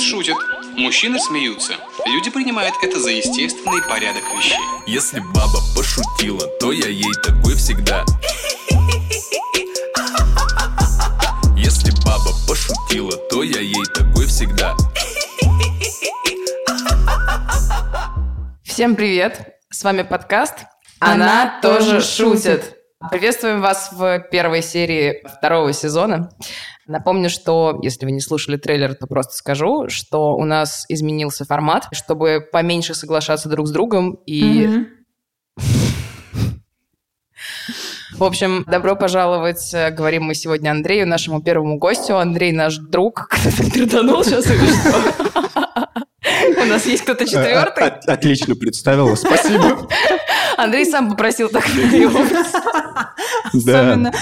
Фитнес шутит, мужчины смеются. Люди принимают это за естественный порядок вещей. Если баба пошутила, то я ей такой всегда. Если баба пошутила, то я ей такой всегда. Всем привет! С вами подкаст «Она, тоже шутит». Приветствуем вас в первой серии второго сезона. Напомню, что, если вы не слушали трейлер, то просто скажу, что у нас изменился формат, чтобы поменьше соглашаться друг с другом и... В общем, добро пожаловать, э, говорим мы сегодня Андрею, нашему первому гостю. Андрей наш друг. Кто-то переданул сейчас или что? У нас есть кто-то четвертый. Отлично представила, спасибо. Андрей сам попросил так Да,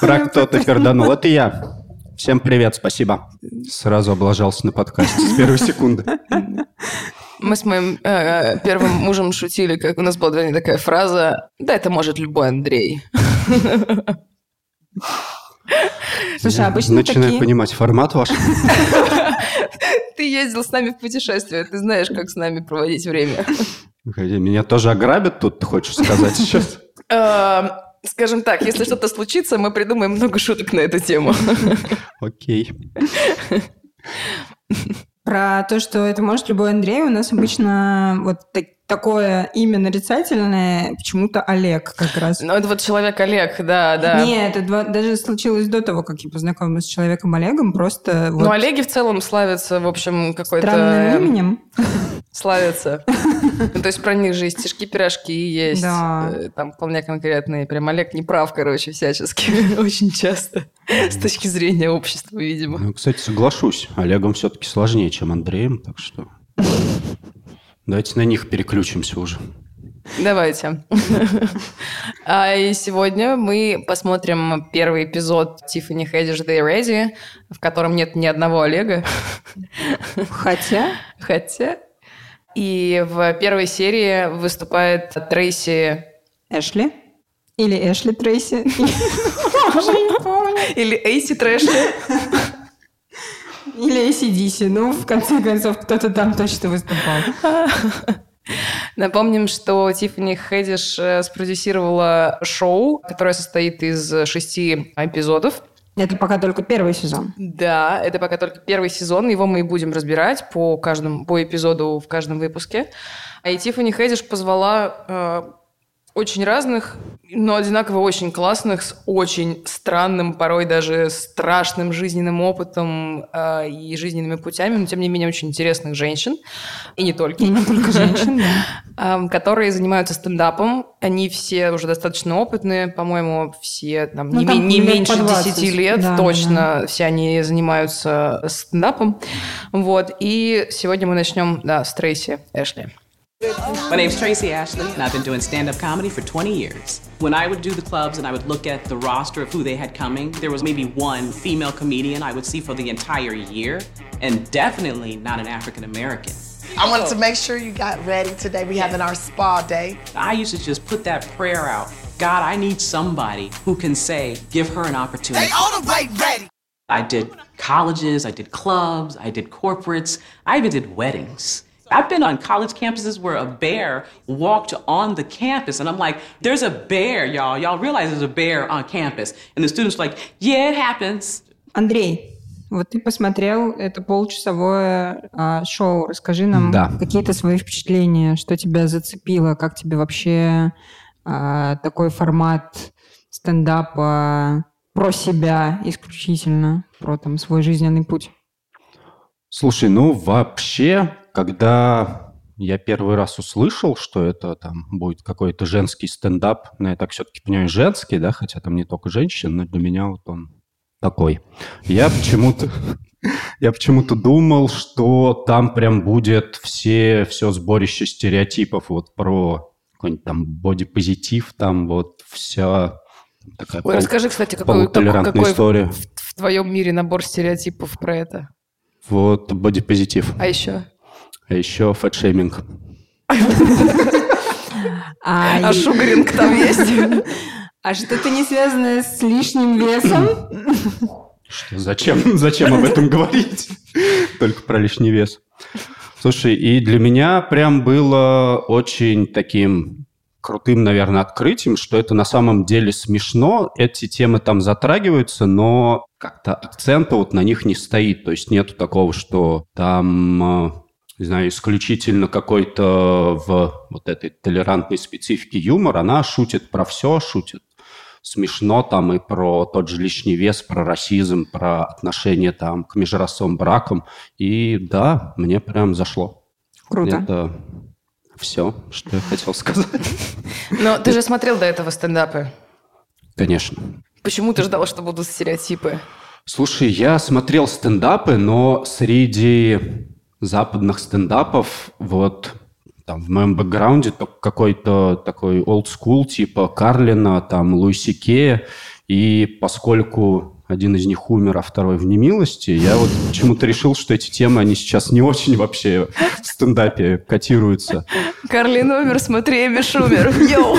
про кто-то перданул. Это я. Всем привет, спасибо. Сразу облажался на подкасте с первой секунды. Мы с моим э, первым мужем шутили, как у нас была такая фраза «Да, это может любой Андрей». Слушай, обычно Начинаю такие... понимать формат ваш. Ты ездил с нами в путешествие, ты знаешь, как с нами проводить время. Меня тоже ограбят тут, ты хочешь сказать сейчас? Скажем так, если что-то случится, мы придумаем много шуток на эту тему. Окей. Про то, что это может любой Андрей, у нас обычно вот так, такое имя нарицательное, почему-то Олег как раз. Ну, это вот человек Олег, да, да. Нет, это даже случилось до того, как я познакомилась с человеком Олегом, просто... Ну, вот... Ну, Олеги в целом славятся, в общем, какой-то... Странным именем. Славятся. Ну, то есть про них же и стишки-пирожки есть. Да. Э, там вполне конкретные. Прям Олег не прав, короче, всячески. Очень часто. С точки зрения общества, видимо. Ну, кстати, соглашусь. Олегом все-таки сложнее, чем Андреем, так что... Давайте на них переключимся уже. Давайте. а и сегодня мы посмотрим первый эпизод Tiffany Haddish They Ready, в котором нет ни одного Олега. Хотя? Хотя. И в первой серии выступает Трейси... Эшли? Или Эшли Трейси? Уже не помню. Или Эйси Трэшли. Или ACDC. Ну, в конце концов, кто-то там точно выступал. Напомним, что Тиффани Хэдиш э, спродюсировала шоу, которое состоит из шести эпизодов. Это пока только первый сезон. Да, это пока только первый сезон. Его мы и будем разбирать по каждому, по эпизоду в каждом выпуске. А и Тиффани Хэдиш позвала э, очень разных, но одинаково очень классных, с очень странным, порой даже страшным жизненным опытом э, и жизненными путями, но тем не менее очень интересных женщин, и не только. И не только женщин, которые занимаются стендапом. Они все уже достаточно опытные, по-моему, все там, ну, не, не меньше 10 лет, точно, все они занимаются стендапом. Вот, и сегодня мы начнем, да, с Трейси Эшли. My name's Tracy Ashley, and I've been doing stand up comedy for 20 years. When I would do the clubs and I would look at the roster of who they had coming, there was maybe one female comedian I would see for the entire year, and definitely not an African American. I wanted to make sure you got ready today. We having our spa day. I used to just put that prayer out God, I need somebody who can say, give her an opportunity. They all the way ready. I did colleges, I did clubs, I did corporates, I even did weddings. I've been on college campuses where a bear walked on the campus, and I'm like, there's a bear, y'all. Y'all realize there's a bear on campus. And the students are like, yeah, it happens. Андрей, вот ты посмотрел это полчасовое а, шоу. Расскажи нам да. какие-то свои впечатления, что тебя зацепило, как тебе вообще а, такой формат стендапа про себя исключительно, про там свой жизненный путь. Слушай, ну вообще когда я первый раз услышал, что это там будет какой-то женский стендап, ну, я так все-таки понимаю, женский, да, хотя там не только женщин, но для меня вот он такой. Я почему-то я почему-то думал, что там прям будет все, все сборище стереотипов вот про какой-нибудь там бодипозитив, там вот вся такая Ой, пол, расскажи, кстати, какой, какой история. В, в твоем мире набор стереотипов про это? Вот бодипозитив. А еще? А еще фэтшейминг. А, а шугаринг там есть? А что-то не связанное с лишним весом? Что, зачем, зачем об этом говорить? Только про лишний вес. Слушай, и для меня прям было очень таким крутым, наверное, открытием, что это на самом деле смешно. Эти темы там затрагиваются, но как-то акцента вот на них не стоит. То есть нету такого, что там э, не знаю, исключительно какой-то в вот этой толерантной специфике юмор, она шутит про все, шутит смешно там и про тот же лишний вес, про расизм, про отношение там к межрасовым бракам. И да, мне прям зашло. Круто. Это все, что я хотел сказать. Но ты же смотрел до этого стендапы. Конечно. Почему ты ждал, что будут стереотипы? Слушай, я смотрел стендапы, но среди западных стендапов вот там в моем бэкграунде какой-то такой old school типа Карлина, там Луиси Кея, и поскольку один из них умер, а второй в немилости, я вот почему-то решил, что эти темы, они сейчас не очень вообще в стендапе котируются. Карлин умер, смотри, Эми умер. Йоу!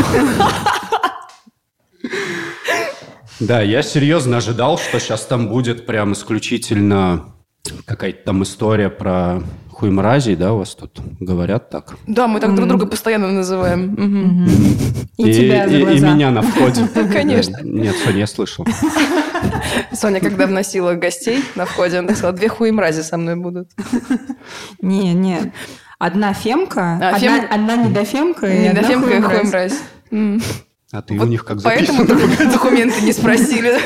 Да, я серьезно ожидал, что сейчас там будет прям исключительно какая-то там история про хуй мразей, да, у вас тут говорят так? Да, мы так друг друга постоянно называем. И, и тебя. И, меня на входе. Конечно. Нет, Соня, я слышал. Соня, когда вносила гостей на входе, она сказала, две хуй мрази со мной будут. Не, не. Одна фемка, а, одна, фем... одна недофемка и недофемка одна хуй мразь. А ты вот у них как записано? Поэтому документы не спросили.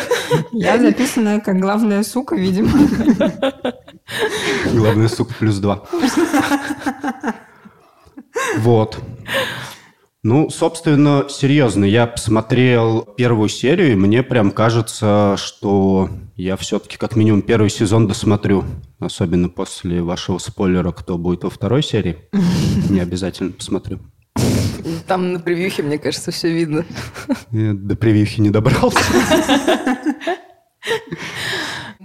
Я записана как главная сука, видимо. Главная сука плюс два. Вот. Ну, собственно, серьезно, я посмотрел первую серию, и мне прям кажется, что я все-таки как минимум первый сезон досмотрю. Особенно после вашего спойлера, кто будет во второй серии. Не обязательно посмотрю. Там на превьюхе, мне кажется, все видно. Я до превьюхи не добрался.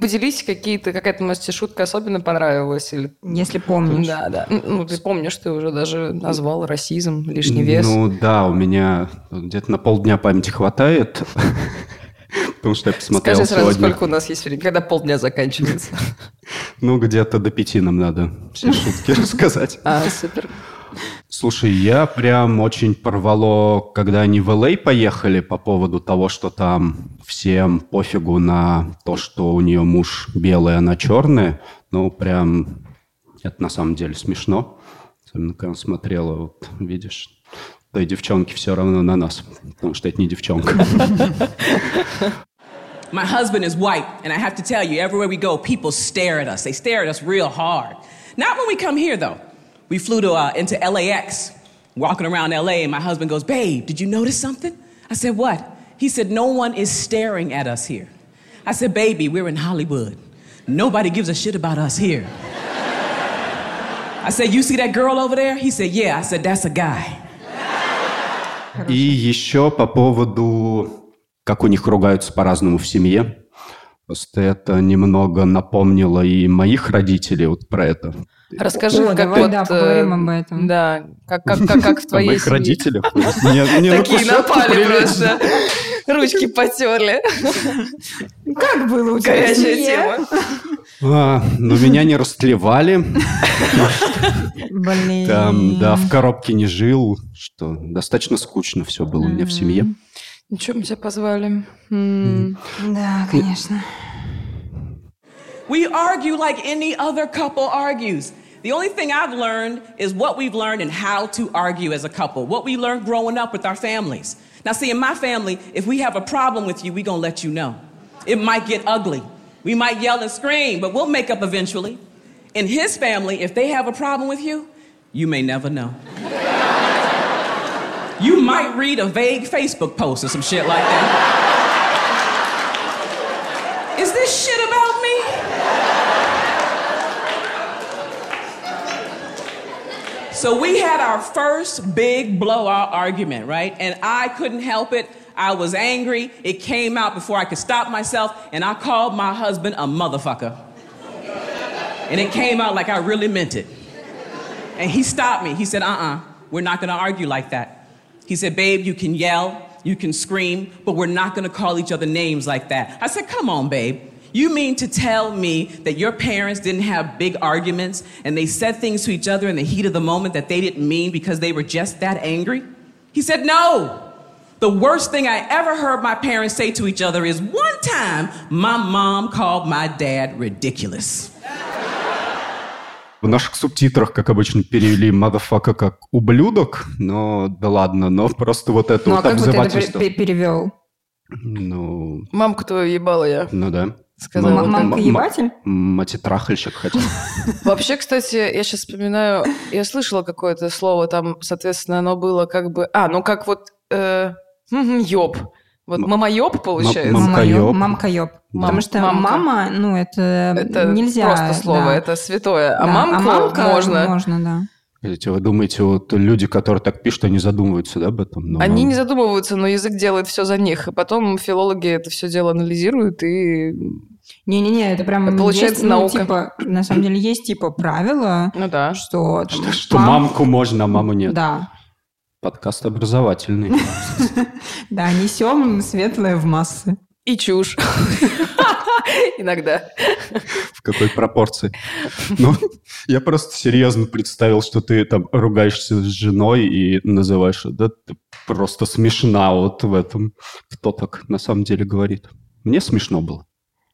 Поделись, какие-то, какая-то, может, тебе шутка особенно понравилась? Или... Если помнишь. Да, да. Ну, ты помнишь, ты уже даже назвал расизм, лишний вес. Ну, да, у меня где-то на полдня памяти хватает. Потому что я посмотрел Скажи сразу, сегодня. сколько у нас есть времени, когда полдня заканчивается. Ну, где-то до пяти нам надо все шутки рассказать. А, супер. Слушай, я прям очень порвало, когда они в Л.А. поехали по поводу того, что там всем пофигу на то, что у нее муж белый, а она черная. Ну, прям это на самом деле смешно. Особенно, когда смотрела, вот видишь, той девчонке все равно на нас, потому что это не девчонка. My husband is white, and I have to tell you, everywhere we go, people stare at us. They stare at us real hard. Not when we come here, though. we flew to, uh, into LAX, walking around LA, and my husband goes, Babe, did you notice something? I said, What? He said, No one is staring at us here. I said, Baby, we're in Hollywood. Nobody gives a shit about us here. I said, You see that girl over there? He said, Yeah. I said, That's a guy. И еще по поводу, как у них ругаются по-разному в семье. Просто это немного напомнило и моих родителей вот про это. Расскажи, О, как давай, вот... Да, поговорим об этом. Да, как, как, как, как в твоей моих семье. родителях? Такие напали просто. Ручки потерли. Как было у тебя Горячая тема. А, но меня не растлевали. Блин. Там, да, в коробке не жил, что достаточно скучно все было у меня в семье. Ничего, мы тебя позвали. Да, конечно. We argue like any other couple argues. The only thing I've learned is what we've learned and how to argue as a couple, what we learned growing up with our families. Now, see, in my family, if we have a problem with you, we're gonna let you know. It might get ugly. We might yell and scream, but we'll make up eventually. In his family, if they have a problem with you, you may never know. you might read a vague Facebook post or some shit like that. Is this shit about me? So we had our first big blowout argument, right? And I couldn't help it. I was angry. It came out before I could stop myself, and I called my husband a motherfucker. And it came out like I really meant it. And he stopped me. He said, uh uh-uh, uh, we are not gonna argue like that. He said, babe, you can yell, you can scream, but we're not gonna call each other names like that. I said, come on, babe. You mean to tell me that your parents didn't have big arguments and they said things to each other in the heat of the moment that they didn't mean because they were just that angry? He said, No. The worst thing I ever heard my parents say to each other is one time my mom called my dad ridiculous. В наших субтитрах, как обычно, перевели motherfucker как ублюдок, но да ладно, но просто вот это ну, вот а как бы ты обзывательство. это перевел? Ну, Мамку твою ебала я. ну да. Сказала м- Мамка-ебатель? Матитрахальщик хотел. Вообще, кстати, я сейчас вспоминаю, я слышала какое-то слово там, соответственно, оно было как бы... А, ну как вот... Э, ёб. Вот М- мамаёб, получается. мам- Мамка-ёб. Мамка-ёб. Мамка-ёб. Да. Потому что Мамка. мама, ну, это, Это нельзя. просто слово, да. это святое. А Да, мамку мамка можно. Можно, да. Вы думаете, вот люди, которые так пишут, они задумываются, да, об этом? Но- Они не задумываются, но язык делает все за них. И потом филологи это все дело анализируют и... Не-не-не, это прям Получается есть, ну, наука. типа, на самом деле есть типа правила, Ну да. что... там, Что, что мам- мамку можно, а маму нет. Да. Подкаст образовательный. Да, несем светлое в массы. И чушь. Иногда. В какой пропорции? Ну, я просто серьезно представил, что ты там ругаешься с женой и называешь, да, ты просто смешна вот в этом. Кто так на самом деле говорит? Мне смешно было.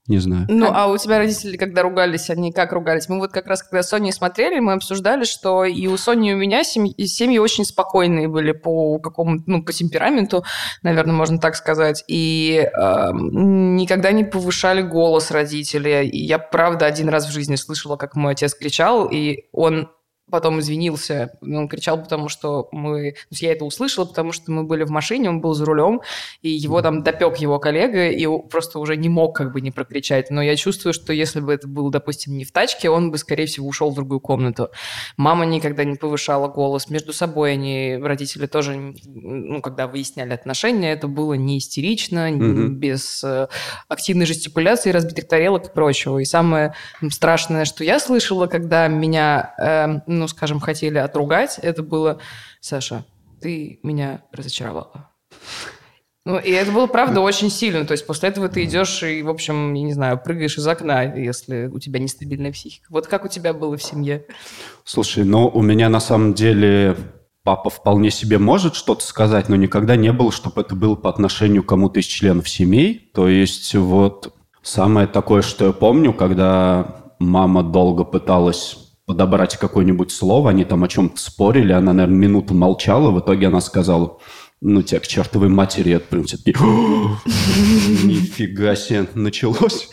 Не знаю. Ну, а у тебя родители, когда ругались, они как ругались? Мы вот как раз, когда с Соней смотрели, мы обсуждали, что и у Сони, и у меня семьи, семьи очень спокойные были по какому ну, по темпераменту, наверное, можно так сказать. И э, никогда не повышали голос родители. И я, правда, один раз в жизни слышала, как мой отец кричал, и он потом извинился. Он кричал, потому что мы... То есть я это услышала, потому что мы были в машине, он был за рулем, и его там допек его коллега, и просто уже не мог как бы не прокричать. Но я чувствую, что если бы это был, допустим, не в тачке, он бы, скорее всего, ушел в другую комнату. Мама никогда не повышала голос. Между собой они, родители тоже, ну, когда выясняли отношения, это было не истерично, Мгм. без э, активной жестикуляции, разбитых тарелок и прочего. И самое страшное, что я слышала, когда меня, э, ну, скажем, хотели отругать, это было «Саша, ты меня разочаровала». Ну, и это было, правда, очень сильно. То есть после этого ты идешь и, в общем, я не знаю, прыгаешь из окна, если у тебя нестабильная психика. Вот как у тебя было в семье? Слушай, ну, у меня на самом деле папа вполне себе может что-то сказать, но никогда не было, чтобы это было по отношению к кому-то из членов семей. То есть вот самое такое, что я помню, когда мама долго пыталась подобрать какое-нибудь слово, они там о чем-то спорили, она, наверное, минуту молчала, в итоге она сказала, ну, тебя к чертовой матери, это прям все такие, нифига себе, началось.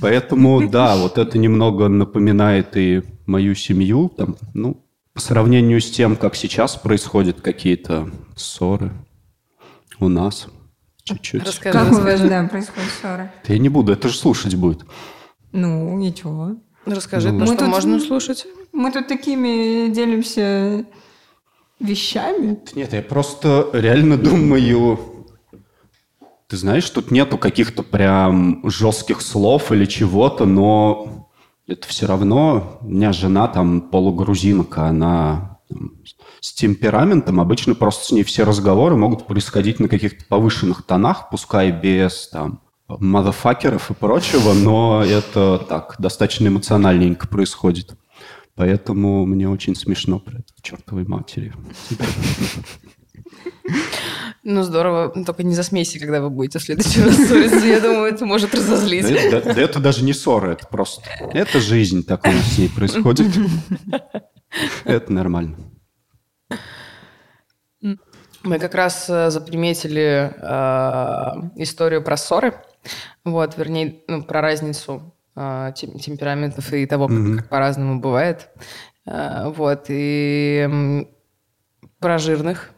Поэтому, да, вот это немного напоминает и мою семью, там, ну, по сравнению с тем, как сейчас происходят какие-то ссоры у нас, чуть-чуть. Расскажи. Как у вас, да, происходит ссора? Да Я не буду, это же слушать будет. Ну, и чего? Расскажи, Ну, то, Мы что тут- можно слушать. Мы тут такими делимся вещами. Нет, я просто реально думаю... Ты знаешь, тут нету каких-то прям жестких слов или чего-то, но это все равно... У меня жена там полугрузинка, она там, с темпераментом. Обычно просто с ней все разговоры могут происходить на каких-то повышенных тонах, пускай без там мадафакеров и прочего, но это так, достаточно эмоциональненько происходит. Поэтому мне очень смешно про это чертовой матери. Ну, здорово. Только не засмейся, когда вы будете в следующий раз ссориться. Я думаю, это может Да разозлить. это, да- да это даже не ссора, это просто... Это жизнь, так у нас с ней происходит. Это нормально. Мы как раз э, заприметили э, историю про ссоры. Вот, вернее, ну, про разницу э, тем- темпераментов и того, как, Мгм. как по-разному бывает. Э, вот, и м, про жирных.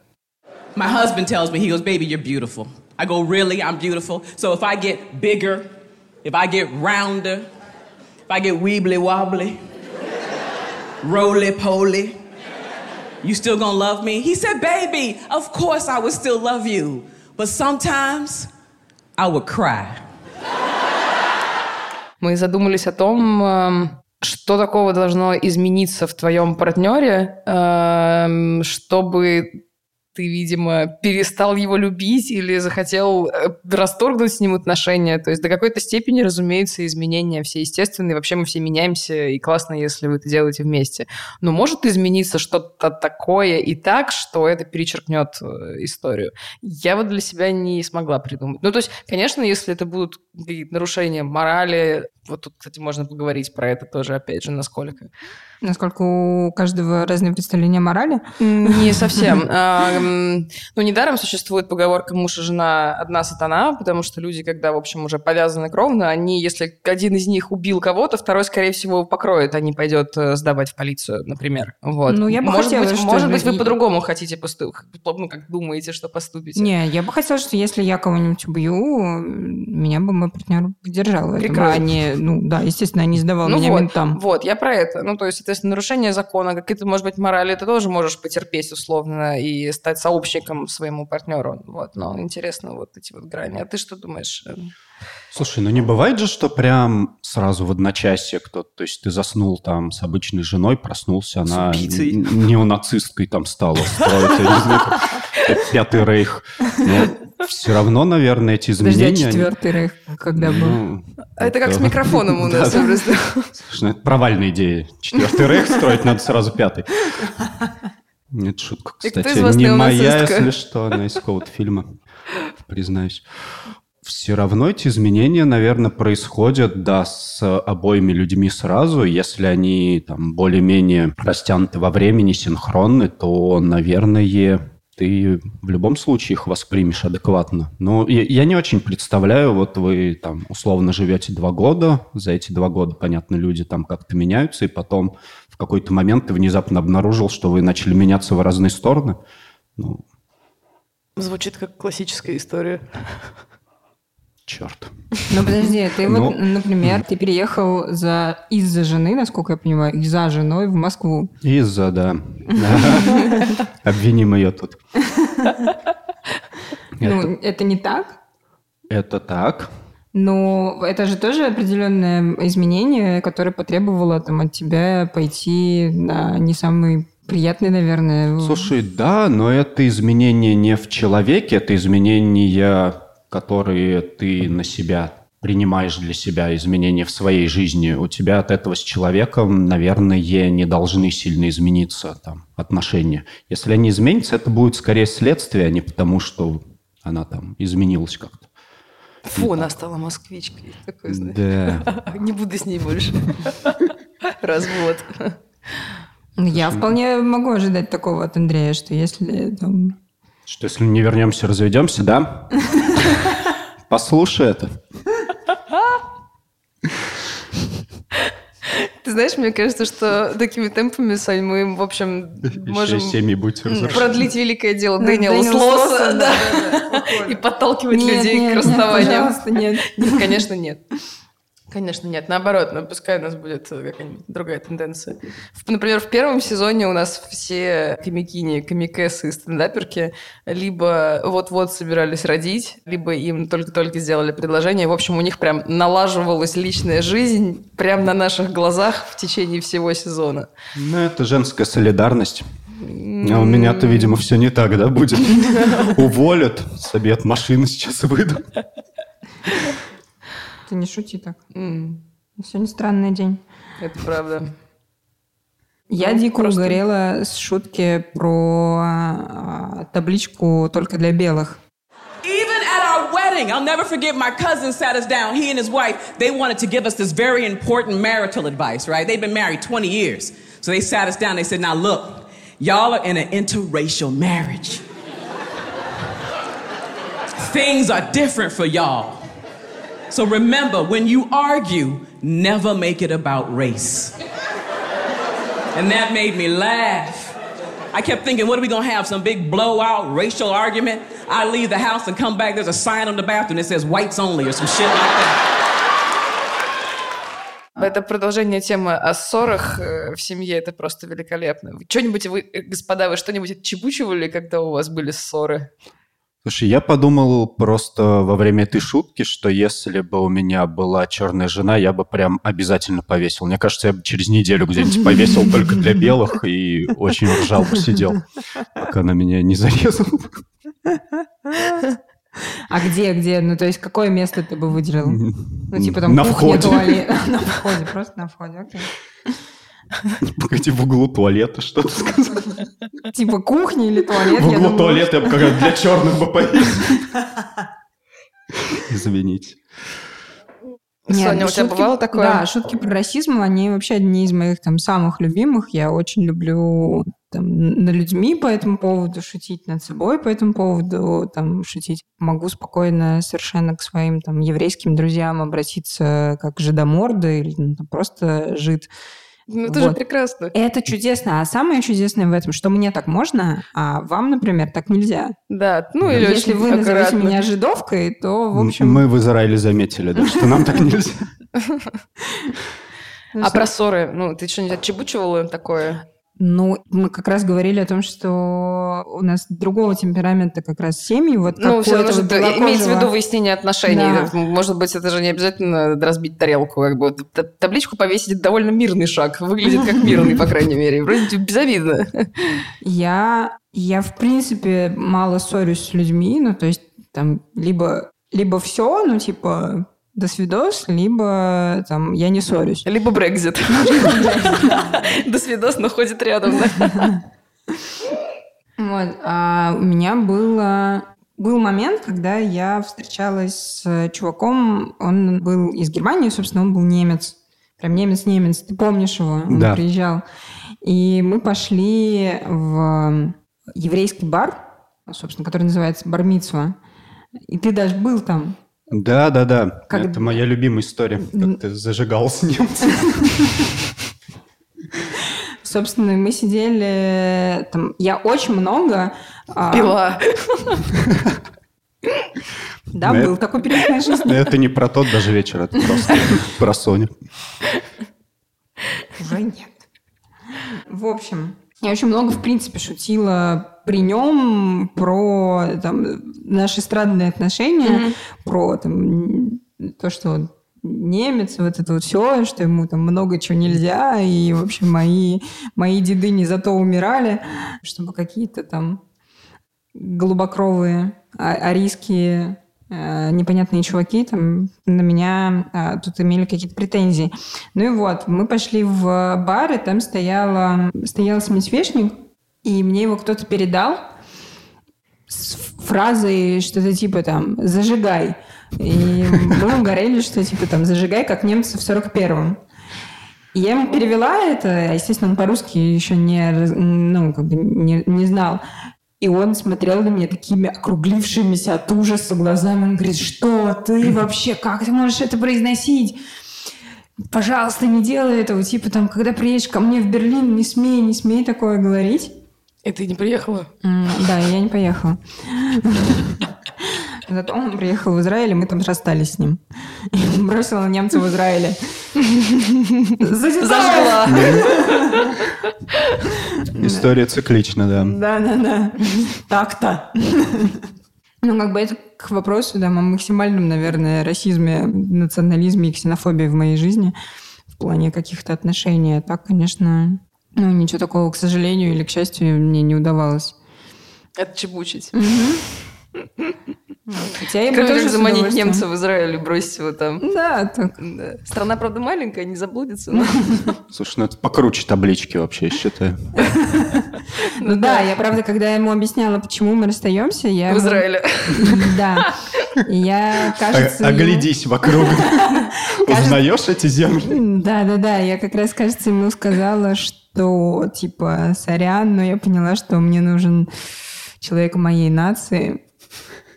My husband tells me, he goes, baby, you're beautiful. I go, really? I'm beautiful. So if I get bigger, if I get rounder, if I get weebly wobbly, roly poly, you still gonna love me? He said, baby, of course I would still love you. But sometimes I would cry. Мы задумались о том, эм, что такого должно измениться в твоем партнере, эм, чтобы ты, видимо, перестал его любить или захотел э, расторгнуть с ним отношения. То есть до какой-то степени, разумеется, изменения все естественные. Вообще мы все меняемся, и классно, если вы это делаете вместе. Но может измениться что-то такое и так, что это перечеркнет э, историю. Я вот для себя не смогла придумать. Ну, то есть, конечно, если это будут нарушения морали, вот тут, кстати, можно поговорить про это тоже, опять же, насколько. Насколько у каждого разные представления о морали? Не совсем. А, ну, недаром существует поговорка «муж и жена одна сатана», потому что люди, когда, в общем, уже повязаны кровно, они, если один из них убил кого-то, второй, скорее всего, покроет, а не пойдет э, сдавать в полицию, например. Вот. Ну, я бы может хотела, быть, что может быть, вы по-другому хотите поступить, ну, как думаете, что поступите. Не, я бы хотела, что если я кого-нибудь убью, меня бы мой партнер поддержал Прикрыл. а не, ну да, естественно, не сдавал Ну меня вот, ментам. Вот, я про это. Ну, то есть, соответственно, нарушение закона, какие-то, может быть, морали, ты тоже можешь потерпеть условно и стать сообщником своему партнеру. Вот, но интересно вот эти вот грани. А ты что думаешь? Слушай, ну не бывает же, что прям сразу в одночасье кто-то, то есть ты заснул там с обычной женой, проснулся, С она неонацисткой там стала Пятый рейх. Все равно, наверное, эти Подожди, а изменения... четвертый рейх когда был? ну, Это как с микрофоном у нас. Слушай, ну это провальная идея. Четвертый рейх строить надо сразу пятый. Нет, шутка, кстати. Не моя, если что, она из какого-то фильма, признаюсь. Все равно эти изменения, наверное, происходят, да, с обоими людьми сразу. Если они там более-менее растянуты во времени, синхронны, то, наверное, ты в любом случае их воспримешь адекватно. Но я, я не очень представляю, вот вы там условно живете два года, за эти два года, понятно, люди там как-то меняются, и потом в какой-то момент ты внезапно обнаружил, что вы начали меняться в разные стороны. Ну, Звучит как классическая история. Черт. Ну, подожди, ты Ну. вот, например, ты переехал за из-за жены, насколько я понимаю, и за женой в Москву. Из-за, да. Обвиним ее тут. Ну, это не так? Это так. Но это же тоже определенное изменение, которое потребовало там, от тебя пойти на не самый приятный, наверное. Слушай, да, но это изменения не в человеке, это изменения, которые ты на себя принимаешь для себя, изменения в своей жизни. У тебя от этого с человеком, наверное, не должны сильно измениться там, отношения. Если они изменятся, это будет скорее следствие, а не потому, что она там изменилась как-то. Фу, она стала москвичкой. Такой, знаешь. Да. Не буду с ней больше. Развод. Я вполне могу ожидать такого от Андрея, что если там... Что если не вернемся, разведемся, да? Послушай это. Ты знаешь, мне кажется, что такими темпами, Сань, мы, в общем, можем семьи будете продлить великое дело Дэниела Слоса и подталкивать людей к нет. Нет, конечно, нет. Конечно, нет. Наоборот, ну, пускай у нас будет э, какая-нибудь другая тенденция. Например, в первом сезоне у нас все комикини, комикесы и стендаперки либо вот-вот собирались родить, либо им только-только сделали предложение. В общем, у них прям налаживалась личная жизнь прямо на наших глазах в течение всего сезона. Ну, это женская солидарность. А у меня-то, видимо, все не так, да, будет? Уволят, себе от машины сейчас выйду. Ты не шути так. М, Сегодня странный день. Это правда. Я Ну, дико просто- угорела с шутки про а, табличку только для белых. Even at our wedding, I'll never forget my cousin sat us down. He and his wife, they wanted to give us this very important marital advice, right? They've been married 20 years. So they sat us down. They said, Now look, y'all are in an interracial marriage. Things are different for y'all. So remember, when you argue, never make it about race. And that made me laugh. I kept thinking, what are we gonna have? Some big blowout racial argument? I leave the house and come back, there's a sign on the bathroom that says whites only or some shit like that. Это продолжение темы о ссорах э, в семье. Это просто великолепно. Что-нибудь вы, э, господа, вы что-нибудь отчебучивали, когда у вас были ссоры? Слушай, я подумал просто во время этой шутки, что если бы у меня была черная жена, я бы прям обязательно повесил. Мне кажется, я бы через неделю где-нибудь повесил только для белых и очень ржал бы сидел, пока на меня не зарезал. А где, где? Ну, то есть, какое место ты бы выделил? Ну, типа там на кухня, входе. туалет. На входе, просто на входе, окей. Погоди, в углу туалета что-то сказал. Типа кухня или туалет? В углу туалета я бы как для черных бы. Извините. Нет, Соня, у тебя шутки- бывало такое? Да, шутки про расизм, они вообще одни из моих там самых любимых. Я очень люблю там, над людьми по этому поводу шутить, над собой по этому поводу там шутить. Могу спокойно совершенно к своим там еврейским друзьям обратиться как жидоморды или ну, там, просто жид. Ну, это же Вот. прекрасно. Это чудесно. А самое чудесное в этом, что мне так можно, а вам, например, так нельзя. Да, ну или Если очень вы назовете аккуратно. меня жидовкой, то, в общем... Мы в Израиле заметили, да, что нам так нельзя. ну, А про ссоры, ну, ты что-нибудь отчебучивала такое? Ну, мы как раз говорили о том, что у нас другого темперамента как раз семьи. Вот ну, все равно это имеется в виду выяснение отношений. Да. Может быть, это же не обязательно разбить тарелку. Как бы. Табличку повесить – это довольно мирный шаг. Выглядит как мирный, по крайней мере. Вроде безобидно. Я, я, в принципе, мало ссорюсь с людьми. Ну, то есть там либо, либо все, ну, типа, до свидос, либо там я не ссорюсь. Либо Брекзит. До свидос, но ходит рядом. Вот. А у меня было... Был момент, когда я встречалась с чуваком, он был из Германии, собственно, он был немец. Прям немец-немец. Ты помнишь его? Он Да. приезжал. И мы пошли в еврейский бар, собственно, который называется Бармицва. И ты даже был там. Да, да, да. Как- Это моя любимая история, как ты зажигал с ним. Собственно, мы сидели там... Я очень много... а, Пила. Да, был такой период в моей жизни. Это не про тот даже вечер, это просто про Соню. Уже нет. В общем, я очень много, в принципе, шутила при нем про там, наши странные отношения, про там, то, что он немец, вот это вот все, что ему там много чего нельзя, и, в общем, мои, мои деды не зато умирали, чтобы какие-то там голубокровые, а- арийские э, непонятные чуваки там на меня а, тут имели какие-то претензии. Ну и вот, мы пошли в бар, и там стояла, стоял семисвечник, и мне его кто-то передал с фразой что-то типа там «зажигай». И мы угорели, что типа там «зажигай, как немцы в 41-м». И я ему перевела это, а, естественно, он по-русски еще не, ну, как бы не, не знал. И он смотрел на меня такими округлившимися от ужаса глазами. Он говорит, что ты вообще, как ты можешь это произносить? Пожалуйста, не делай этого. Типа там, когда приедешь ко мне в Берлин, не смей, не смей такое говорить. И ты не приехала? Да, я не поехала. Зато он приехал в Израиль, и мы там расстались с ним. И бросила немца в Израиле. Зажгла. История циклична, да. Да-да-да. Так-то. Ну, как бы это к вопросу, да, о максимальном, наверное, расизме, национализме и ксенофобии в моей жизни в плане каких-то отношений. А так, конечно, ну, ничего такого, к сожалению или к счастью, мне не удавалось. Отчебучить. Хотя я тоже заманить немца в Израиль и бросить его там. Да, так. Да. Страна, правда, маленькая, не заблудится. но- Слушай, ну это покруче таблички вообще, я считаю. Ну да, я правда, когда ему объясняла, почему мы расстаемся, я... В Израиле. Да. Я, кажется... О- ему- Оглядись вокруг. Узнаешь эти земли? Да, да, да. Я как раз, кажется, ему сказала, что типа, сорян, но я поняла, что мне нужен человек моей нации.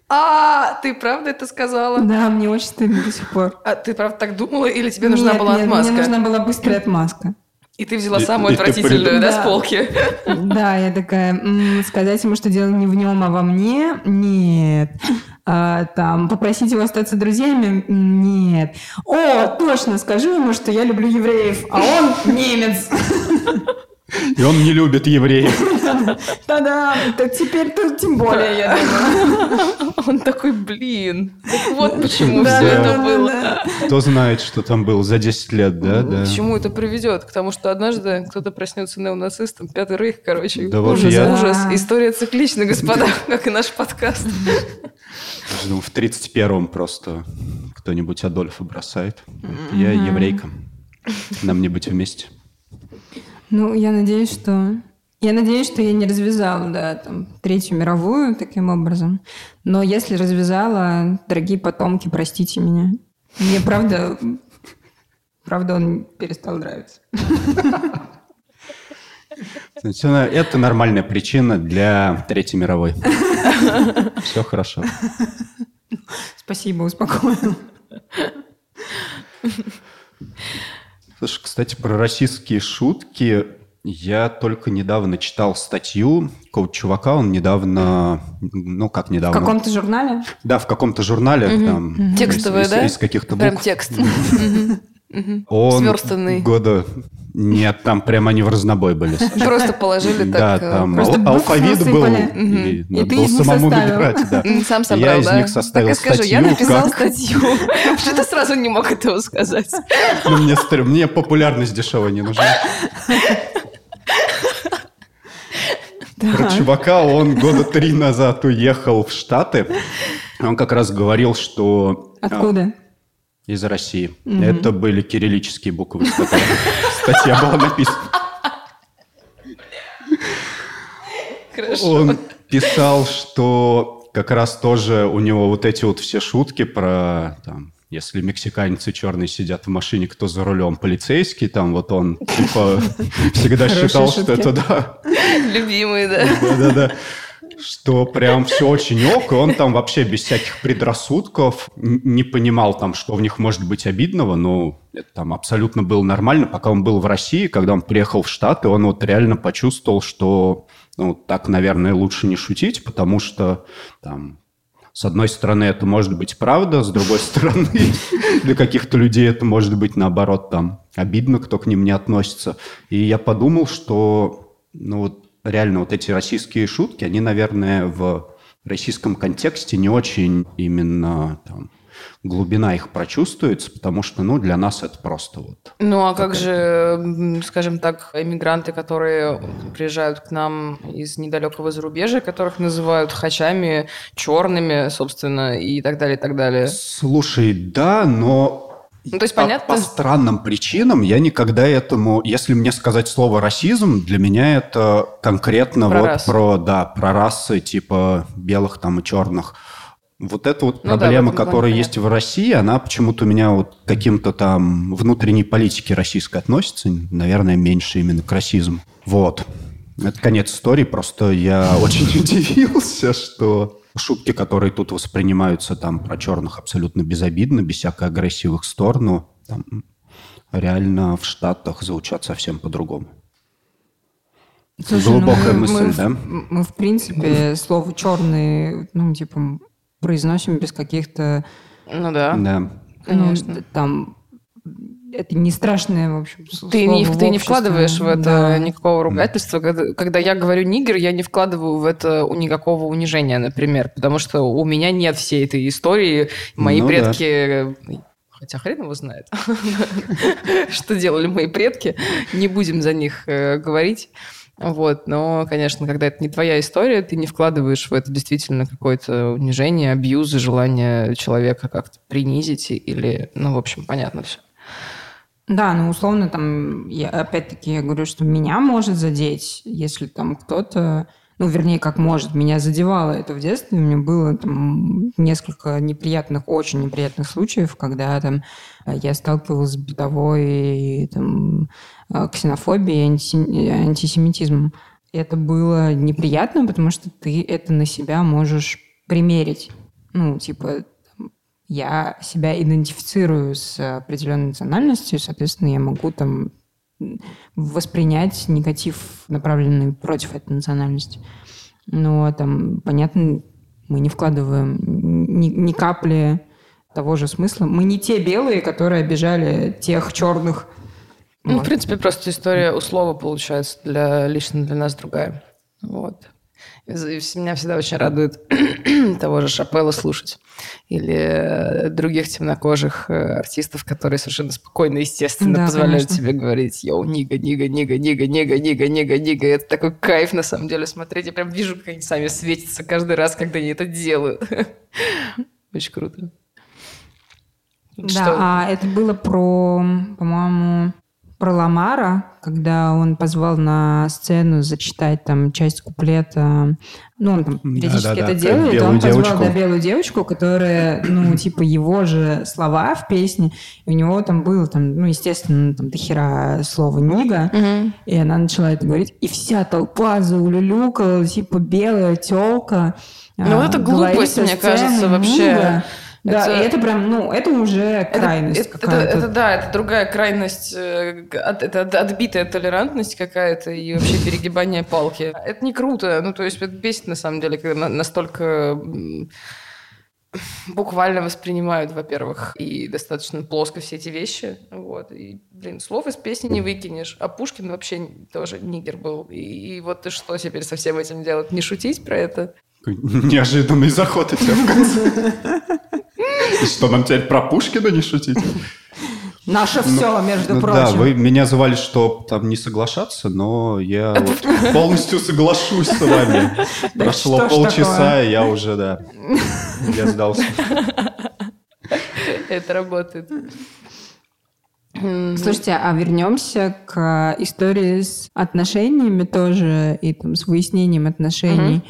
А, ты правда это сказала? Да, мне очень стыдно до сих пор. А ты правда так думала, или тебе нужна Нет, была нет, отмазка? Мне нужна была быстрая отмазка. И ты взяла И- самую и отвратительную, придум- да, Да. с полки? Да, я такая, «М, сказать ему, что дело не в нем, а во мне? Нет. А, там, попросить его остаться друзьями? Нет. О, точно, скажу ему, что я люблю евреев, а он немец. И он не любит евреев. Да-да, так теперь-то тем более, я думаю. Он такой, блин, вот почему все это было. Кто знает, что там было за 10 лет, да? К чему это приведет? К тому, что однажды кто-то проснется неонацистом, пятый рейх, короче. Ужас, ужас. История циклична, господа, как и наш подкаст. Ну, в 31-м просто кто-нибудь Адольфа бросает. Я еврейка. Нам не быть вместе. Ну, я надеюсь, что... Я надеюсь, что я не развязала, да, там, Третью мировую таким образом. Но если развязала, дорогие потомки, простите меня. Мне, правда, правда, он перестал нравиться. Она- Это нормальная причина для Третьей мировой. Все хорошо. Спасибо, успокоил. Слушай, кстати, про российские шутки. Я только недавно читал статью какого-то чувака, он недавно, ну как В недавно, каком-то журнале? да, в каком-то журнале, там, Текстовое, из, да? из каких-то Прям букв. Он Сверстанный. года... Нет, там прям они в разнобой были. Просто положили Да, так. э, там ал- букв алфавит был, и надо ты было самому да. Сам собрал, Я из да? них составил Так и скажу, я статью, написал как- статью. Что ты сразу не мог этого сказать? Ну, мне, популярность дешевая не нужна. Про чувака он года три назад уехал в Штаты. Он как раз говорил, что... а, Откуда? Из России. Это были кириллические буквы, с которых статья была написана. Хорошо. Он писал, что как раз тоже у него вот эти вот все шутки про там, если мексиканец и черный сидят в машине, кто за рулем, полицейский, там вот он типа всегда считал, что это да, Любимый, да. да-да-да, что прям все очень ок, и он там вообще без всяких предрассудков не понимал там, что в них может быть обидного, но это там абсолютно было нормально, пока он был в России, когда он приехал в Штаты, он вот реально почувствовал, что ну, так, наверное, лучше не шутить, потому что там с одной стороны, это может быть правда, с другой стороны, для каких-то людей это может быть, наоборот, там, обидно, кто к ним не относится. И я подумал, что, ну, вот реально вот эти российские шутки, они, наверное, в российском контексте не очень именно там, глубина их прочувствуется, потому что, ну, для нас это просто вот... Ну, а как же, скажем так, эмигранты, которые приезжают к нам из недалекого зарубежья, которых называют хачами, черными, собственно, и так далее, и так далее. Слушай, да, но Ну, то есть, по- понятно- По, странным причинам я никогда этому... Если мне сказать слово расизм, для меня это конкретно Про вот расы. про, да, про расы типа белых там и черных. Вот эта вот Ну да, проблема, плане которая есть в России, она почему-то у меня вот к каким-то там внутренней политике российской относится, наверное, меньше именно к расизму. Вот. Это конец истории, просто я очень удивился, что шутки, которые тут воспринимаются там про черных абсолютно безобидно, без всякой агрессии в их сторону, там, реально в Штатах звучат совсем по-другому. Слушай, ну Глубокая мы- мысль, мы да? Мы, в принципе, слово «черный», ну, типа, произносим без каких-то... Ну да. Да. Конечно. Ну, там... Это не страшное, в общем, с- Ты слово не, в ты не вкладываешь в это Да. никакого ругательства. Когда, когда я говорю нигер, я не вкладываю в это никакого унижения, например, потому что у меня нет всей этой истории. Мои Ну да. предки... Хотя хрен его знает, что делали мои предки. Не будем за них э, говорить. Вот, но, конечно, когда это не твоя история, ты не вкладываешь в это действительно какое-то унижение, абьюз, желание человека как-то принизить или, ну, в общем, понятно все. Да, ну, условно, там, я, опять-таки, я говорю, что меня может задеть, если там кто-то, ну, вернее, как может, меня задевало это в детстве, у меня было там несколько неприятных, очень неприятных случаев, когда там э, я сталкивалась с бытовой там, э, ксенофобией, антисем- антисемитизмом. Это было неприятно, потому что ты это на себя можешь примерить. Ну, типа, я себя идентифицирую с определенной национальностью, соответственно, я могу там воспринять негатив, направленный против этой национальности. Но там, понятно, мы не вкладываем ни, ни капли того же смысла. Мы не те белые, которые обижали тех черных. Ну, вот. в принципе, просто история у слова получается для, лично для нас другая. Вот. Меня всегда очень радует того же Шапелла слушать. Или э, других темнокожих э, артистов, которые совершенно спокойно, естественно, да, позволяют конечно. себе говорить «Йоу, нига, нига, нига, нига, нига, нига, нига, нига». Это такой кайф, на самом деле, смотреть. Я прям вижу, как они сами светятся каждый раз, когда они это делают. Очень круто. Да, а это было про, по-моему, про Ламара, когда он позвал на сцену зачитать там часть куплета. Ну, он там периодически да, да, это да. делает. он позвал девочку. да, белую девочку, которая, ну, типа, его же слова в песне. И у него там было, там, ну, естественно, там дохера слова «нига». Угу. И она начала это говорить. И вся толпа заулюлюкала, типа, белая телка. Ну, а, это глупость, мне кажется, вообще. Да, это, и это прям, ну, это уже крайность это, какая-то. Это, это, да, это другая крайность, э, это отбитая толерантность какая-то и вообще перегибание палки. Это не круто, ну, то есть это бесит на самом деле, когда настолько буквально воспринимают, во-первых, и достаточно плоско все эти вещи. Вот. И, блин, слов из песни не выкинешь. А Пушкин вообще тоже нигер был. И, и вот ты что теперь со всем этим делать? Не шутить про это? Неожиданный заход у тебя в конце. И что, нам теперь про Пушкина не шутить? Наше ну, все, между ну, прочим. Да, вы меня звали, что там не соглашаться, но я вот полностью соглашусь с вами. Прошло полчаса, и я уже, да, я сдался. Это работает. Слушайте, а вернемся к истории с отношениями тоже и там с выяснением отношений.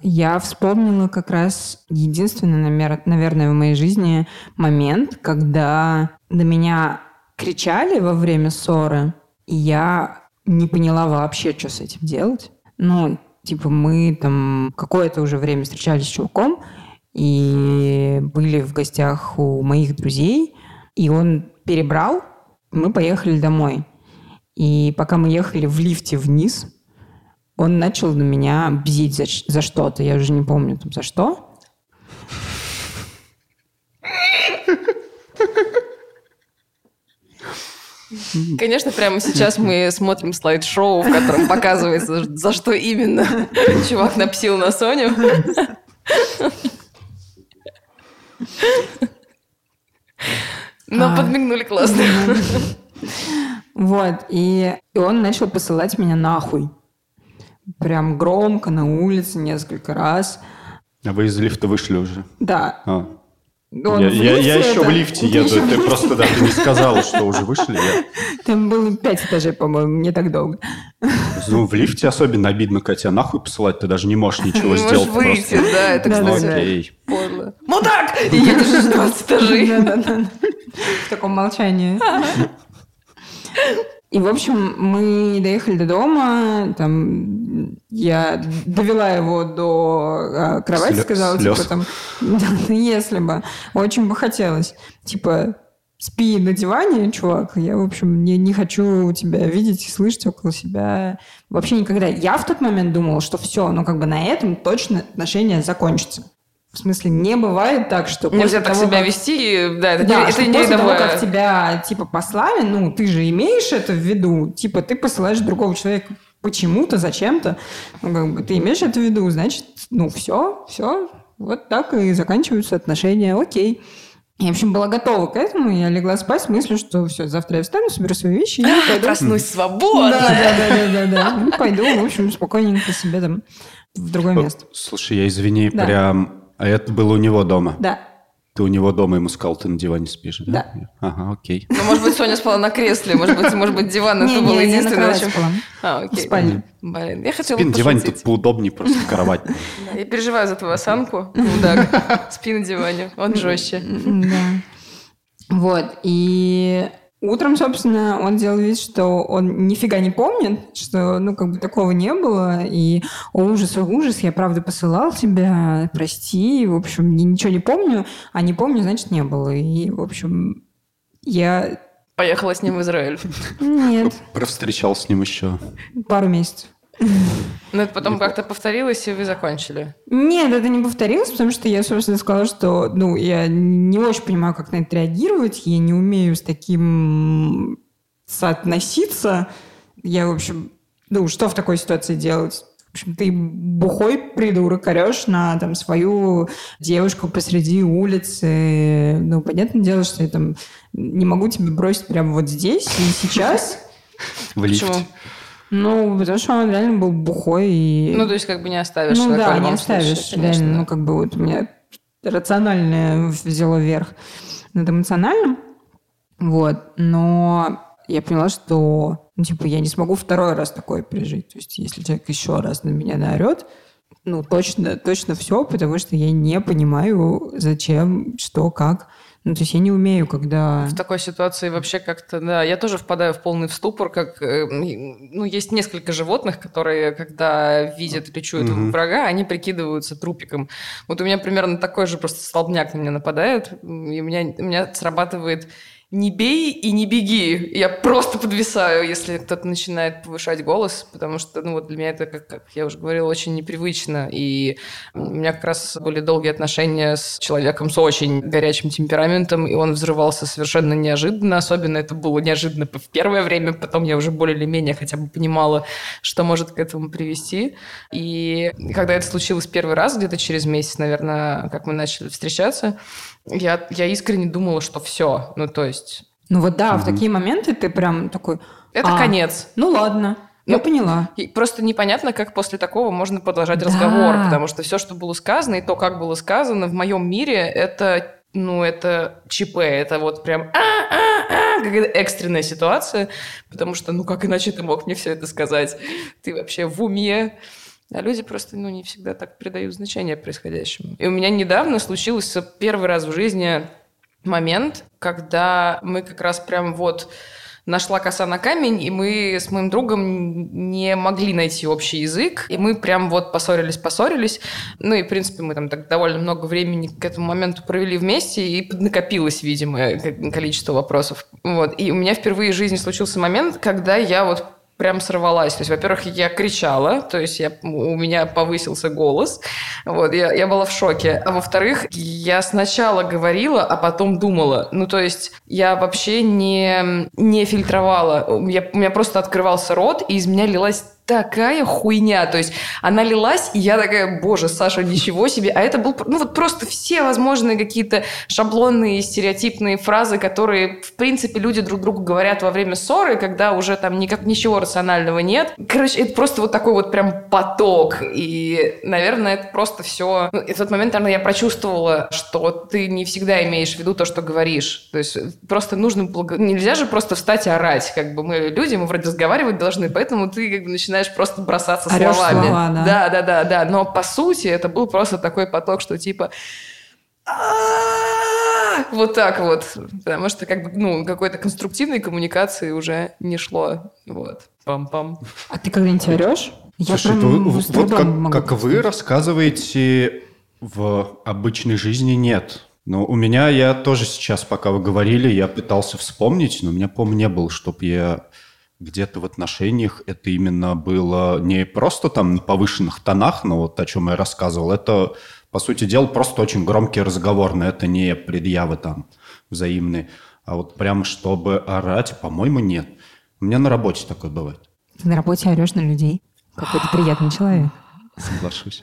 Я вспомнила как раз единственный, наверное, в моей жизни момент, когда на меня кричали во время ссоры, и я не поняла вообще, что с этим делать. Ну, типа мы там какое-то уже время встречались с чуваком, и были в гостях у моих друзей, и он перебрал, мы поехали домой. И пока мы ехали в лифте вниз, он начал на меня бзить за, за что-то. Я уже не помню, там, за что. Конечно, прямо сейчас мы смотрим слайд-шоу, в котором показывается, за что именно чувак напсил на Соню. Но а. подмигнули классно. Вот, и, и он начал посылать меня нахуй прям громко на улице несколько раз. А вы из лифта вышли уже? Да. А. Он я, я, я еще в лифте еду. Ты, ты просто, да, ты не сказала, что уже вышли. Я... Там было пять этажей, по-моему, не так долго. Ну, в лифте особенно обидно, когда тебя нахуй посылать, ты даже не можешь ничего не сделать. Можешь выйти, просто. да, это, кстати, ну, окей. подло. Мудак! И едешь уже 20 этажей. В таком молчании. И, в общем, мы доехали до дома, там я довела его до а, кровати, Слё- сказала, слез. типа там, да, ну, если бы, очень бы хотелось, типа, спи на диване, чувак, я, в общем, не, не хочу тебя видеть и слышать около себя вообще никогда. Я в тот момент думала, что все, ну, как бы на этом точно отношения закончатся. В смысле, не бывает так, что... Нельзя так того, себя как... вести, да, это, да, не, это не после того, как тебя, типа, послали, ну, ты же имеешь это в виду, типа, ты посылаешь другого человека почему-то, зачем-то, ну, как бы, ты имеешь это в виду, значит, ну, все, все, вот так и заканчиваются отношения, окей. Я, в общем, была готова к этому, я легла спать с мыслью, что все, завтра я встану, соберу свои вещи и пойду. Проснусь свободно. Да, да, да, да, да. Ну, пойду, в общем, спокойненько себе там в другое место. Слушай, я извини, да. прям а это было у него дома? Да. Ты у него дома ему сказал, ты на диване спишь, да? Да. Ага, окей. Ну, может быть, Соня спала на кресле, может быть, может быть, диван это было единственное, чем... А, окей. В спальне. Блин, я хотела Спи на диване тут поудобнее, просто кровать. Я переживаю за твою осанку, мудак. Спи на диване, он жестче. Да. Вот, и Утром, собственно, он делал вид, что он нифига не помнит, что, ну, как бы такого не было, и о, ужас, о, ужас, я правда посылал тебя, прости, в общем, я ничего не помню, а не помню, значит, не было. И, в общем, я... Поехала с ним в Израиль? Нет. Провстречал с ним еще. Пару месяцев. Ну, это потом как-то повторилось, и вы закончили? Нет, это не повторилось, потому что я, собственно, сказала, что, ну, я не очень понимаю, как на это реагировать, я не умею с таким соотноситься. Я, в общем, ну, что в такой ситуации делать? В общем, ты бухой придурок, орешь на там, свою девушку посреди улицы. Ну, понятное дело, что я там не могу тебя бросить прямо вот здесь и сейчас. В лифте. Ну, потому что он реально был бухой и... Ну, то есть как бы не оставишь Ну да, не оставишь. случае, конечно, реально, ну как бы вот у меня рациональное взяло верх над эмоциональным. Вот. Но я поняла, что, ну, типа, я не смогу второй раз такое пережить. То есть, если человек еще раз на меня наорет, ну, точно, точно все, потому что я не понимаю, зачем, что, как. Ну, то есть я не умею, когда... В такой ситуации вообще как-то, да, я тоже впадаю в полный ступор, как, э, ну, есть несколько животных, которые, когда видят или чуют Мгм. врага, они прикидываются трупиком. Вот у меня примерно такой же просто столбняк на меня нападает, и у меня, у меня срабатывает не бей и не беги. Я просто подвисаю, если кто-то начинает повышать голос, потому что, ну, вот для меня это, как, как я уже говорила, очень непривычно. И у меня как раз были долгие отношения с человеком с очень горячим темпераментом, и он взрывался совершенно неожиданно. Особенно это было неожиданно в первое время, потом я уже более или менее хотя бы понимала, что может к этому привести. И когда это случилось первый раз, где-то через месяц, наверное, как мы начали встречаться, я, я искренне думала, что все. Ну, то есть, Ну вот да, в такие моменты ты прям такой... это «А, конец. Ну ладно, я Ну, поняла. И просто непонятно, как после такого можно продолжать Да. разговор, потому что все, что было сказано, и то, как было сказано, в моем мире, это, ну, это ЧП, это вот прям «А-а-а», какая-то экстренная ситуация, потому что, ну, как иначе ты мог мне все это сказать? Ты вообще в уме? А люди просто, ну, не всегда так придают значение происходящему. И у меня недавно случился первый раз в жизни момент, когда мы как раз прям вот нашла коса на камень, и мы с моим другом не могли найти общий язык, и мы прям вот поссорились-поссорились. Ну и, в принципе, мы там так довольно много времени к этому моменту провели вместе, и накопилось, видимо, ко- количество вопросов. Вот. И у меня впервые в жизни случился момент, когда я вот прям сорвалась. То есть, во-первых, я кричала, то есть я, у меня повысился голос, вот, я, я была в шоке. А во-вторых, я сначала говорила, а потом думала. Ну, то есть я вообще не, не фильтровала. Меня, у меня просто открывался рот, и из меня лилась такая хуйня. То есть она лилась, и я такая, боже, Саша, ничего себе. А это был, ну вот просто все возможные какие-то шаблонные, стереотипные фразы, которые, в принципе, люди друг другу говорят во время ссоры, когда уже там никак ничего рационального нет. Короче, это просто вот такой вот прям поток. И, наверное, это просто все... Ну, и в тот момент, наверное, я прочувствовала, что ты не всегда имеешь в виду то, что говоришь. То есть просто нужно... благо- Нельзя же просто встать и орать. Как бы мы люди, мы вроде разговаривать должны, поэтому ты как бы начинаешь просто бросаться Орёшь словами. слова, да. да, да, да, да. Но по сути это был просто такой поток, что типа вот так вот, потому что как бы ну какой-то конструктивной коммуникации уже не шло, вот. Пам-пам. А ты когда-нибудь орешь? Я Слушай, прям вы- вот как, как вы рассказываете, в обычной жизни нет. Но у меня, я тоже сейчас, пока вы говорили, я пытался вспомнить, но у меня, по-моему, не было, чтобы я где-то в отношениях это именно было не просто там на повышенных тонах, но вот о чем я рассказывал, это, по сути дела, просто очень громкий разговор, но это не предъявы там взаимные. А вот прям чтобы орать, по-моему, нет. У меня на работе такое бывает. Ты на работе орешь на людей. Какой ты приятный человек. Соглашусь.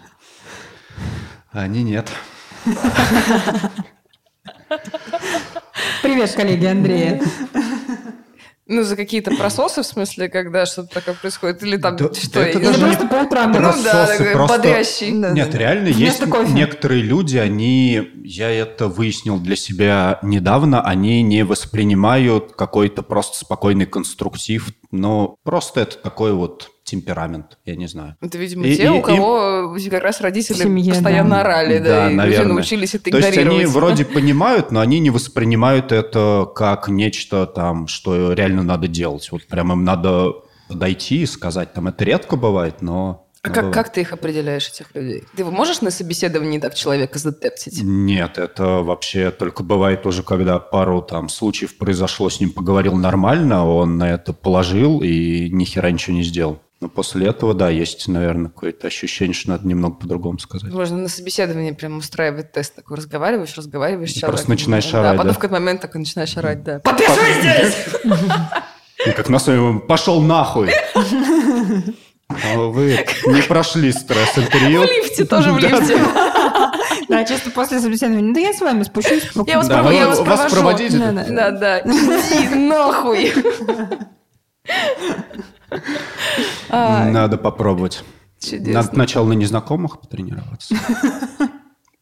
А они нет. Привет, коллеги Андрея. Ну, за какие-то прососы, в смысле, когда что-то такое происходит? Или там Да- что? да это Или даже не просто по утрам. Ну прососы, да, такой просто- бодрящий. Нет, реально есть Вместо кофе. некоторые люди, они, я это выяснил для себя недавно, они не воспринимают какой-то просто спокойный конструктив, но просто это такой вот темперамент, я не знаю. Это, видимо, И- те, и- у и- кого как раз родители В семье, постоянно да. орали, да, Да, и наверное. научились это То есть они вроде понимают, но они не воспринимают это как нечто там, что реально надо делать. Вот прям им надо подойти и сказать. Там это редко бывает, но... А как, как ты их определяешь, этих людей? Ты можешь на собеседовании так человека затептить? Нет, это вообще только бывает уже, когда пару там случаев произошло, с ним поговорил нормально, он на это положил и ни хера ничего не сделал. Но после этого, да, есть, наверное, какое-то ощущение, что надо немного по-другому сказать. Можно на собеседовании прям устраивать тест такой. Разговариваешь, разговариваешь И просто начинаешь да, орать, потом да? в какой-то момент такой начинаешь орать, да. Подпишись здесь! И как на своем пошел нахуй. А вы не прошли стресс-интервью. В лифте, тоже в лифте. Да, часто после собеседования, да я с вами спущусь. Я вас, Да, провожу, вас проводить? Да, да. Да, да. Иди нахуй. Ай, Надо попробовать. чудесно. Надо сначала на незнакомых потренироваться.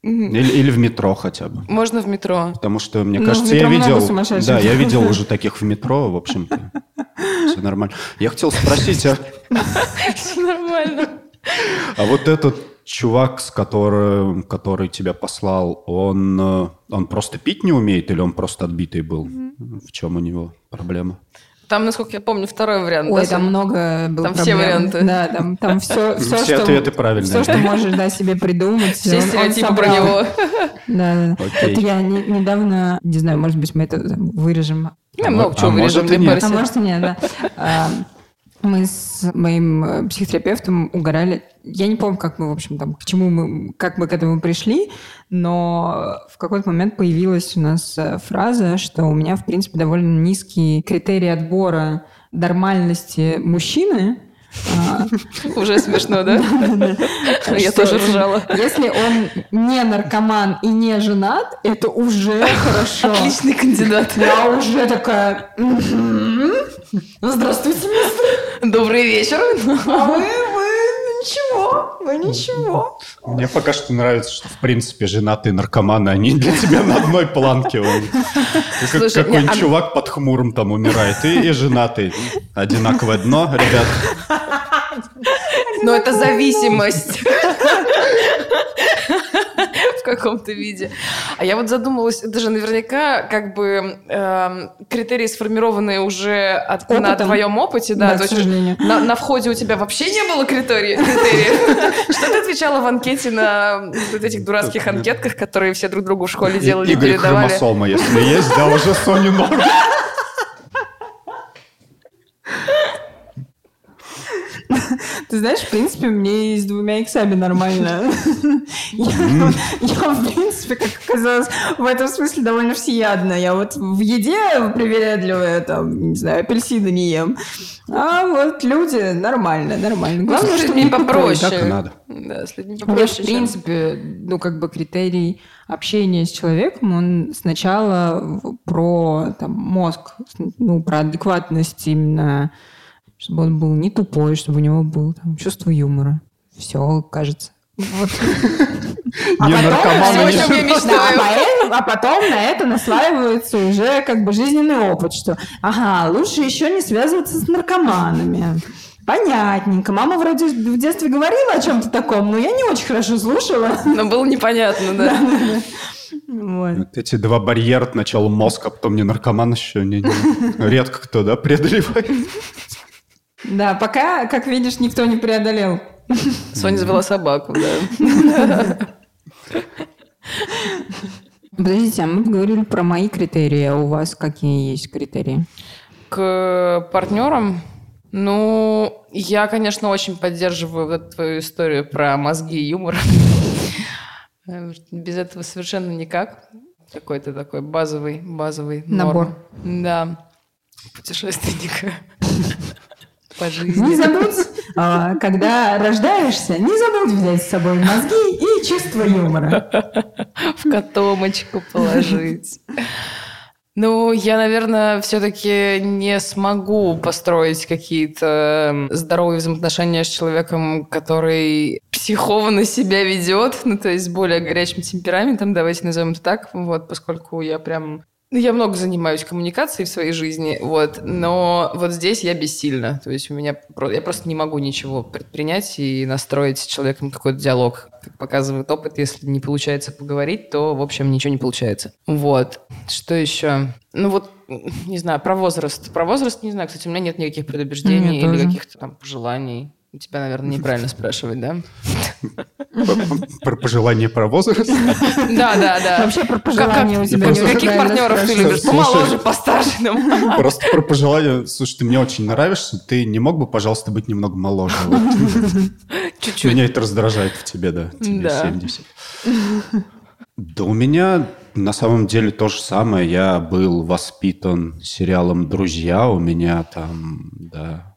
Или, или в метро хотя бы. Можно в метро. Потому что, мне Ну, в кажется, я видел... Да, я видел уже таких в метро, в общем-то. Все нормально. Я хотел спросить, а, Все нормально. а вот этот чувак, с которым, который тебя послал, он, э, он просто пить не умеет или он просто отбитый был? В чем у него проблема? Там, насколько я помню, второй вариант. Ой, да, там много было Там все проблем. варианты. Да, там, там все, все, Все что, ответы правильные, Все, что можешь да, себе придумать. Все он- он стереотипы про собрал. него. Да, да, да. Окей. Это я не- недавно, не знаю, может быть, мы это вырежем. Я А много чего а может вырежем, и не нет. А может и нет, да. Мы с моим э, психотерапевтом угорали. Я не помню, как мы, в общем, там, к чему мы, как мы к этому пришли, но в какой-то момент появилась у нас э, фраза, что у меня, в принципе, довольно низкий критерий отбора нормальности мужчины. А, Уже смешно, да? Я тоже ржала. Если он не наркоман и не женат, это уже хорошо. Отличный кандидат. Я уже такая... «Мгм. Здравствуйте, мистер. Добрый вечер. А вы, вы ничего, вы ничего. Мне пока что нравится, что, в принципе, женатые наркоманы, они для тебя на одной планке. Он- как- Какой-нибудь а- чувак под хмуром там умирает. И, и женатый. Одинаковое дно, ребят. Но это зависимость. В каком-то виде. А я вот задумалась, это же наверняка как бы эм, критерии, сформированные уже от, на твоем опыте. Да, Да, то есть. На, на входе у тебя вообще не было критерий- критериев. Что ты отвечала в анкете на вот этих дурацких анкетках, которые все друг другу в школе делали, И- Игорь передавали? хромосома, если есть, да, уже Сони норм. Ты знаешь, в принципе, мне и с двумя иксами нормально. Я, я, в принципе, как оказалось, в этом смысле довольно всеядна. Я вот в еде привередливая, там, не знаю, апельсины не ем. А вот люди нормально, нормально. Главное, Ну, с чтобы не попроще. Так надо. Да, с людьми У меня, попроще. в принципе, ну, как бы критерий общения с человеком, он сначала про там, мозг, ну, про адекватность именно, чтобы он был не тупой, чтобы у него было там, чувство юмора. Все, кажется. Вот. А потом. Да, поэтому- а потом на это наслаивается уже как бы жизненный опыт, что, ага, лучше еще не связываться с наркоманами. Понятненько. Мама вроде в детстве говорила о чем-то таком, но я не очень хорошо слушала. Но было непонятно, да. Вот. Вот эти два барьера, сначала мозг, а потом не наркоман еще. Не, не- Редко кто, да, преодолевает. Да, пока, как видишь, никто не преодолел. Соня завела собаку, да. Подождите, а мы говорили про мои критерии, а у вас какие есть критерии? К партнерам, ну, я, конечно, очень поддерживаю вот твою историю про мозги и юмор. Без этого совершенно никак. Какой-то такой базовый, базовый Набор. норм. Да. Путешественника. По Не жизни. забудь, а, когда рождаешься, не забудь взять с собой мозги и чувство юмора. в котомочку положить. Ну, я, наверное, все-таки не смогу построить какие-то м, здоровые взаимоотношения с человеком, который психованно себя ведет, ну, то есть с более горячим темпераментом, давайте назовем это так, вот, поскольку я прям... Ну, я много занимаюсь коммуникацией в своей жизни, вот, но вот здесь я бессильна. То есть у меня... Я просто не могу ничего предпринять и настроить с человеком какой-то диалог. Как показывает опыт, если не получается поговорить, то, в общем, ничего не получается. Вот. Что еще? Ну вот, не знаю, про возраст. Про возраст не знаю. Кстати, у меня нет никаких предубеждений У меня или каких-то там пожеланий. У тебя, наверное, неправильно спрашивать, да? Про пожелание про возраст. Да, да, да. Вообще про пожелания у тебя Каких партнеров ты любишь? Помоложе, постарше? Просто про пожелание. Слушай, ты мне очень нравишься. Ты не мог бы, пожалуйста, быть немного моложе? Чуть-чуть. Меня это раздражает в тебе, да. Тебе Да. 70. Да у меня на самом деле то же самое. Я был воспитан сериалом «Друзья». У меня там, да,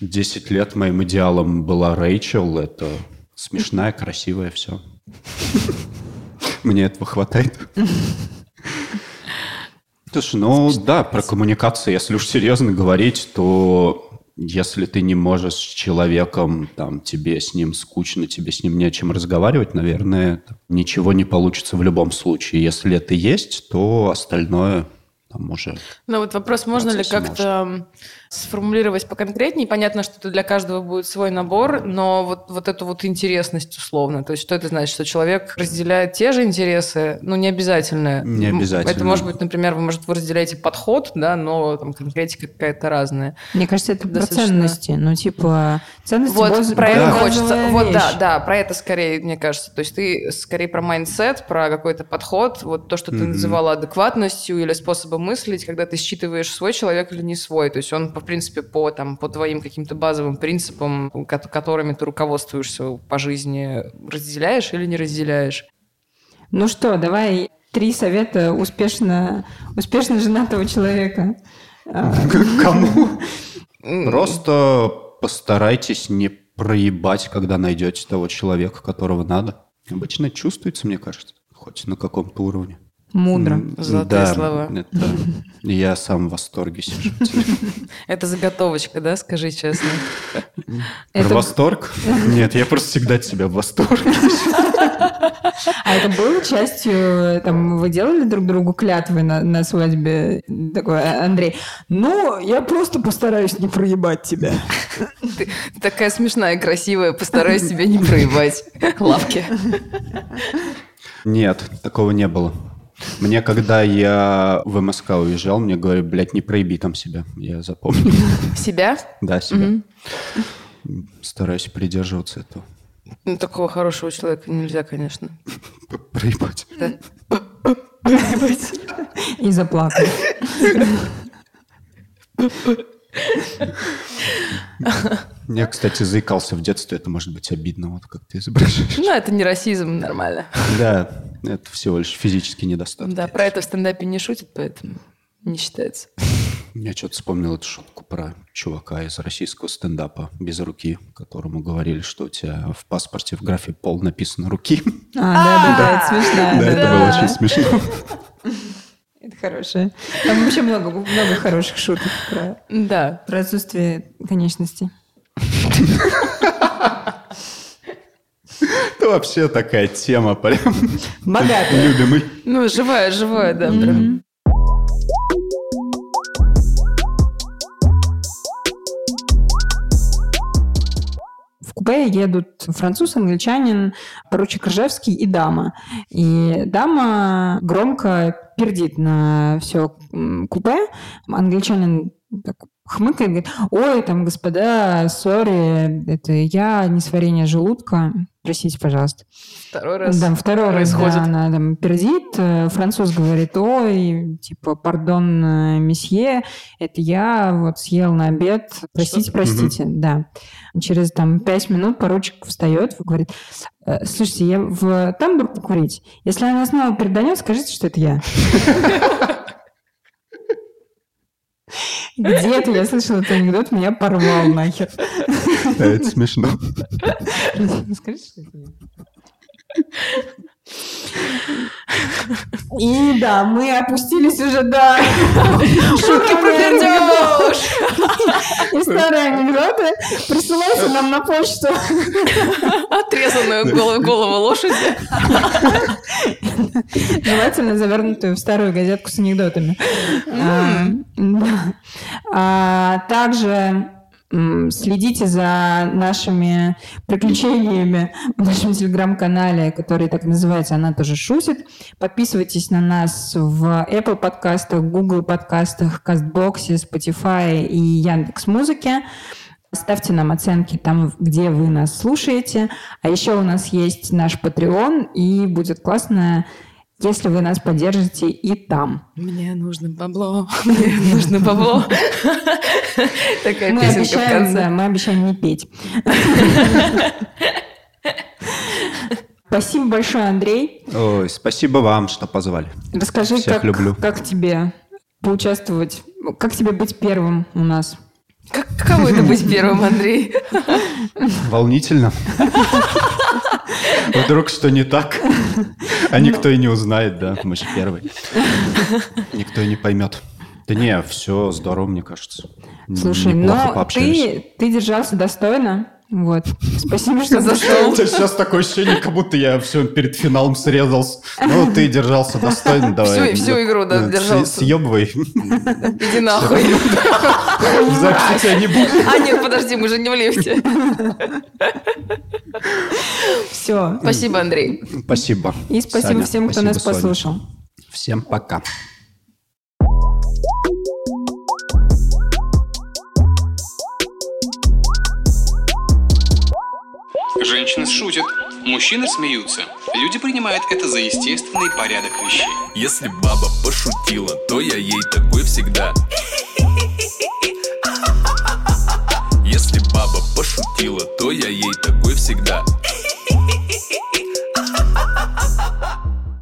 10 лет моим идеалом была Рэйчел. Это смешная, красивая, все. Мне этого хватает. Слушай, ну да, про коммуникацию, если уж серьезно говорить, то если ты не можешь с человеком, там, тебе с ним скучно, тебе с ним не о чем разговаривать, наверное, ничего не получится в любом случае. Если это есть, то остальное там уже... Ну вот вопрос, можно ли как-то сформулировать поконкретнее. Понятно, что это для каждого будет свой набор, но вот, вот эту вот интересность условно. То есть что это значит? Что человек разделяет те же интересы, ну не обязательно. Не обязательно. Это может быть, например, вы, может, вы разделяете подход, да, но там конкретика какая-то разная. Мне кажется, это Достаточно... про ценности. Ну типа ценности Вот баз... про это хочется. Вот да, да, про это скорее, мне кажется. То есть ты скорее про mindset, про какой-то подход, вот то, что ты mm-hmm. называла адекватностью или способом мыслить, когда ты считываешь свой человек или не свой. То есть он принципе, по, там, по твоим каким-то базовым принципам, которыми ты руководствуешься по жизни, разделяешь или не разделяешь? Ну что, давай три совета успешно, успешно женатого человека. А, кому? Просто постарайтесь не проебать, когда найдете того человека, которого надо. Обычно чувствуется, мне кажется, хоть на каком-то уровне. Мудро. Золотые да, слова. Это, я сам в восторге сижу. Это заготовочка, да, скажи честно? Про восторг? Нет, я просто всегда от себя в восторге. А это было частью, там, вы делали друг другу клятвы на, на свадьбе? Такой, «А, Андрей, ну, я просто постараюсь не проебать тебя. Ты такая смешная, красивая, постараюсь тебя не проебать. Лавки. Нет, такого не было. Мне, когда я в МСК уезжал, мне говорят, блядь, не проеби там себя. Я запомнил. Себя? Да, себя. Стараюсь придерживаться этого. Ну, такого хорошего человека нельзя, конечно. Проебать. Да. Проебать. И заплакать. Я, кстати, заикался в детстве, это может быть обидно, вот как ты изображаешь. Ну, это не расизм, нормально. Да, это всего лишь физический недостаток. Да, про это в стендапе не шутят, поэтому не считается. Я что-то вспомнил эту шутку про чувака из российского стендапа без руки, которому говорили, что у тебя в паспорте в графе пол написано руки. А, да-да-да, это смешно. Да, это было очень смешно. Это хорошее. Там вообще много, много хороших шуток про, да. про отсутствие конечностей. Это вообще такая тема прям. Богатая. Любимый. Ну, живая, живая, да, прям. В купе едут француз, англичанин, поручик Ржевский и дама. И дама громко пердит на все купе. Англичанин так хмыкает, говорит, ой, там, господа, сори, это я, несварение желудка, простите, пожалуйста. Второй раз Да, второй происходит. раз, да, она там пердит, э, француз говорит, ой, типа, пардон, э, месье, это я вот съел на обед, простите, Что? простите, угу. да. Через там пять минут поручик встает, говорит, «Э, слушайте, я в тамбур покурить, если она снова переданет, скажите, что это я. Где-то я слышала этот анекдот, меня порвал нахер. Это смешно. Скажи, что это и да, мы опустились уже до шутки про пердеж. И старые анекдоты. Присылайте нам на почту. Отрезанную голову, голову лошади. Желательно завернутую в старую газетку с анекдотами. А, а, также Следите за нашими приключениями в нашем телеграм-канале, который так называется «Она тоже шутит». Подписывайтесь на нас в Apple подкастах, Google подкастах, Кастбоксе, Spotify и Яндекс Музыке. Ставьте нам оценки там, где вы нас слушаете. А еще у нас есть наш Patreon, и будет классно если вы нас поддержите и там. Мне нужно бабло, мне нужно бабло. Такая мы песенка обещаем, в конце. Да, мы обещаем не петь. Спасибо большое, Андрей. Ой, спасибо вам, что позвали. Расскажи, Всех как, люблю. как тебе поучаствовать, как тебе быть первым у нас? Как, каково это быть первым, Андрей? Волнительно. Вдруг что не так, а никто и не узнает, да, мы же первый. Никто и не поймет. Да не, все здорово, мне кажется. Слушай, но ты, ты держался достойно. Вот. Спасибо, что зашел. Сейчас такое ощущение, как будто я все перед финалом срезался. Ну, ты держался достойно, давай. Всю- всю игру, да, держался. Съебывай. Иди нахуй. В записи тебя не будет. А нет, подожди, мы же не в лифте. Все. Спасибо, Андрей. Спасибо. И спасибо Саня, всем, кто спасибо, нас Соня. послушал. Всем пока. Женщины шутят, мужчины смеются. Люди принимают это за естественный порядок вещей. Если баба пошутила, то я ей такой всегда. Если баба пошутила, то я ей такой всегда.